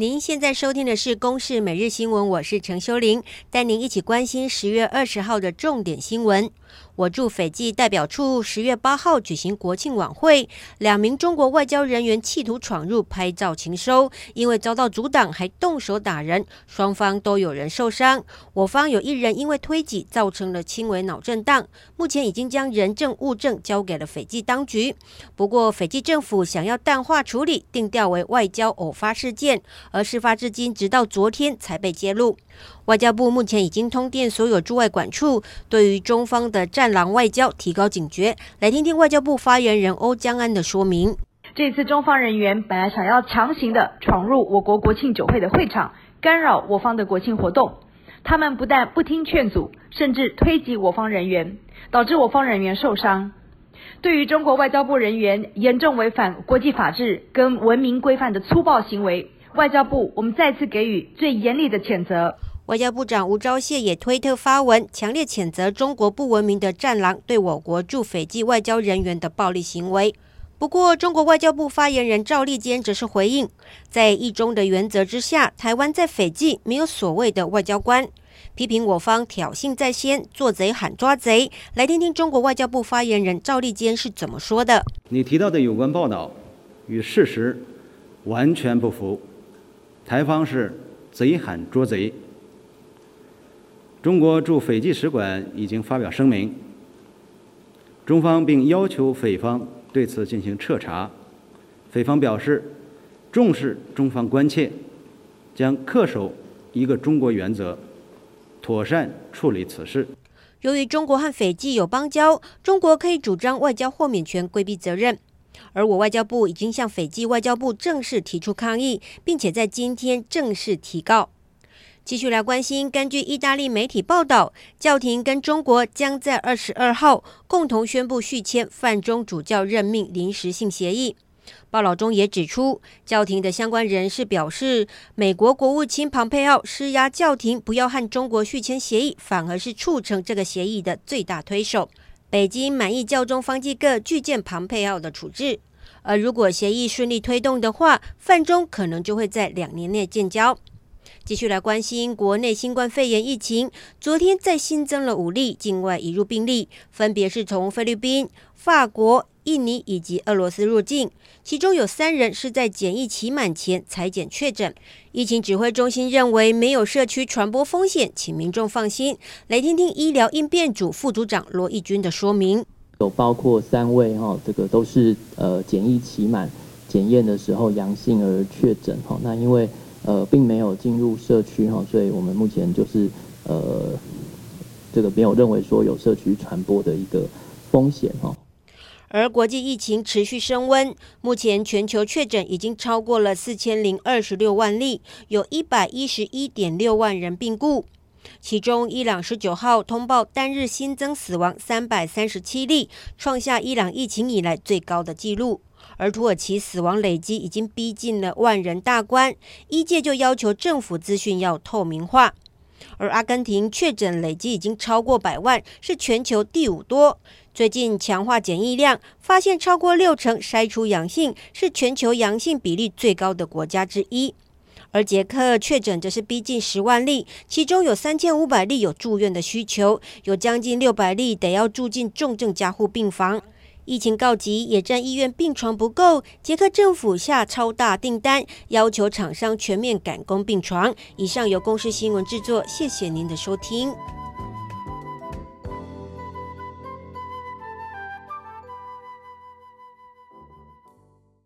您现在收听的是《公视每日新闻》，我是陈修玲，带您一起关心十月二十号的重点新闻。我驻斐济代表处十月八号举行国庆晚会，两名中国外交人员企图闯入拍照情搜，因为遭到阻挡，还动手打人，双方都有人受伤。我方有一人因为推挤造成了轻微脑震荡，目前已经将人证物证交给了斐济当局。不过，斐济政府想要淡化处理，定调为外交偶发事件，而事发至今直到昨天才被揭露。外交部目前已经通电所有驻外馆处，对于中方的“战狼外交”提高警觉。来听听外交部发言人欧江安的说明：这次中方人员本来想要强行的闯入我国国庆酒会的会场，干扰我方的国庆活动。他们不但不听劝阻，甚至推挤我方人员，导致我方人员受伤。对于中国外交部人员严重违反国际法治跟文明规范的粗暴行为，外交部我们再次给予最严厉的谴责。外交部长吴钊燮也推特发文，强烈谴责中国不文明的“战狼”对我国驻斐济外交人员的暴力行为。不过，中国外交部发言人赵立坚则是回应，在一中的原则之下，台湾在斐济没有所谓的外交官，批评我方挑衅在先，做贼喊抓贼。来听听中国外交部发言人赵立坚是怎么说的：“你提到的有关报道与事实完全不符，台方是贼喊捉贼。”中国驻斐济使馆已经发表声明，中方并要求斐方对此进行彻查。斐方表示重视中方关切，将恪守一个中国原则，妥善处理此事。由于中国和斐济有邦交，中国可以主张外交豁免权，规避责任。而我外交部已经向斐济外交部正式提出抗议，并且在今天正式提告。继续来关心，根据意大利媒体报道，教廷跟中国将在二十二号共同宣布续签梵中主教任命临时性协议。报道中也指出，教廷的相关人士表示，美国国务卿庞佩奥施压教廷不要和中国续签协议，反而是促成这个协议的最大推手。北京满意教中方济各拒见庞佩奥的处置，而如果协议顺利推动的话，泛中可能就会在两年内建交。继续来关心国内新冠肺炎疫情，昨天再新增了五例境外移入病例，分别是从菲律宾、法国、印尼以及俄罗斯入境，其中有三人是在检疫期满前采检确诊。疫情指挥中心认为没有社区传播风险，请民众放心。来听听医疗应变组副组长罗义军的说明：有包括三位哈，这个都是呃检疫期满检验的时候阳性而确诊哈，那因为。呃，并没有进入社区哈，所以我们目前就是呃，这个没有认为说有社区传播的一个风险哈。而国际疫情持续升温，目前全球确诊已经超过了四千零二十六万例，有一百一十一点六万人病故，其中伊朗十九号通报单日新增死亡三百三十七例，创下伊朗疫情以来最高的纪录。而土耳其死亡累积已经逼近了万人大关，一届就要求政府资讯要透明化。而阿根廷确诊累积已经超过百万，是全球第五多。最近强化检疫量，发现超过六成筛出阳性，是全球阳性比例最高的国家之一。而捷克确诊则是逼近十万例，其中有三千五百例有住院的需求，有将近六百例得要住进重症加护病房。疫情告急，野战医院病床不够，捷克政府下超大订单，要求厂商全面赶工病床。以上由公司新闻制作，谢谢您的收听。